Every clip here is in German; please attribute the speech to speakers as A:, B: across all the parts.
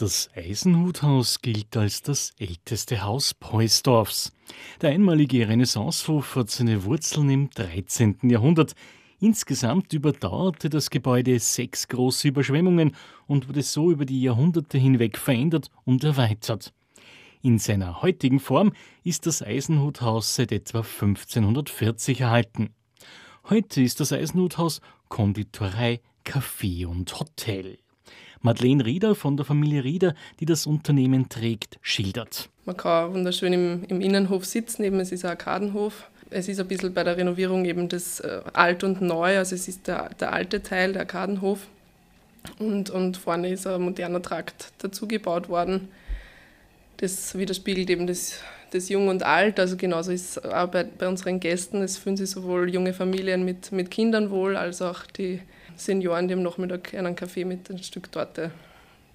A: Das Eisenhuthaus gilt als das älteste Haus Poisdorfs. Der einmalige Renaissancehof hat seine Wurzeln im 13. Jahrhundert. Insgesamt überdauerte das Gebäude sechs große Überschwemmungen und wurde so über die Jahrhunderte hinweg verändert und erweitert. In seiner heutigen Form ist das Eisenhuthaus seit etwa 1540 erhalten. Heute ist das Eisenhuthaus Konditorei, Café und Hotel. Madeleine Rieder von der Familie Rieder, die das Unternehmen trägt, schildert.
B: Man kann wunderschön im, im Innenhof sitzen, eben es ist ein Arkadenhof. Es ist ein bisschen bei der Renovierung eben das äh, Alt und Neu, also es ist der, der alte Teil, der Arkadenhof. Und, und vorne ist ein moderner Trakt dazugebaut worden. Das widerspiegelt eben das, das Jung und Alt. Also genauso ist es auch bei, bei unseren Gästen. Es fühlen sich sowohl junge Familien mit, mit Kindern wohl, als auch die Senioren, die am Nachmittag einen Kaffee mit ein Stück Torte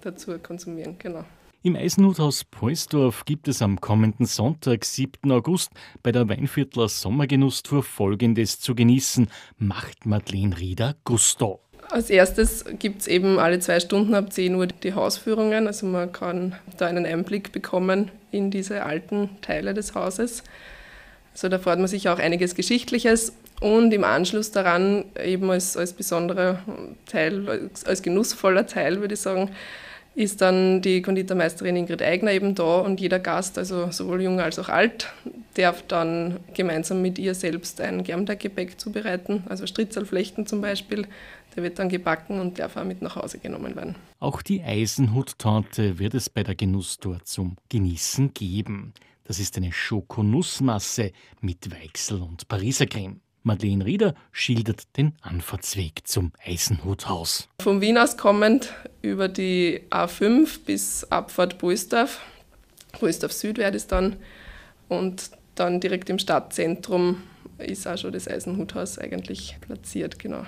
B: dazu konsumieren. Genau.
A: Im Eisenhuthaus Polsdorf gibt es am kommenden Sonntag, 7. August, bei der Weinviertler Sommergenusstour Folgendes zu genießen, macht Madeleine Rieder Gusto.
B: Als erstes gibt es eben alle zwei Stunden ab 10 Uhr die Hausführungen. Also man kann da einen Einblick bekommen in diese alten Teile des Hauses. Also da freut man sich auch einiges Geschichtliches und im Anschluss daran eben als, als besonderer Teil, als, als genussvoller Teil, würde ich sagen, ist dann die Konditormeisterin Ingrid Eigner eben da und jeder Gast, also sowohl jung als auch alt, darf dann gemeinsam mit ihr selbst ein Germteiggebäck zubereiten, also Stritzelflechten zum Beispiel. Der wird dann gebacken und darf auch mit nach Hause genommen werden.
A: Auch die Eisenhut-Torte wird es bei der Genusstour zum Genießen geben. Das ist eine Schokonussmasse mit Weichsel und Pariser Creme. Madeleine Rieder schildert den Anfahrtsweg zum Eisenhuthaus.
B: Von Wien aus kommend über die A5 bis Abfahrt Boisdorf. Boisdorf Süd wäre das dann. Und dann direkt im Stadtzentrum ist auch schon das Eisenhuthaus eigentlich platziert, genau.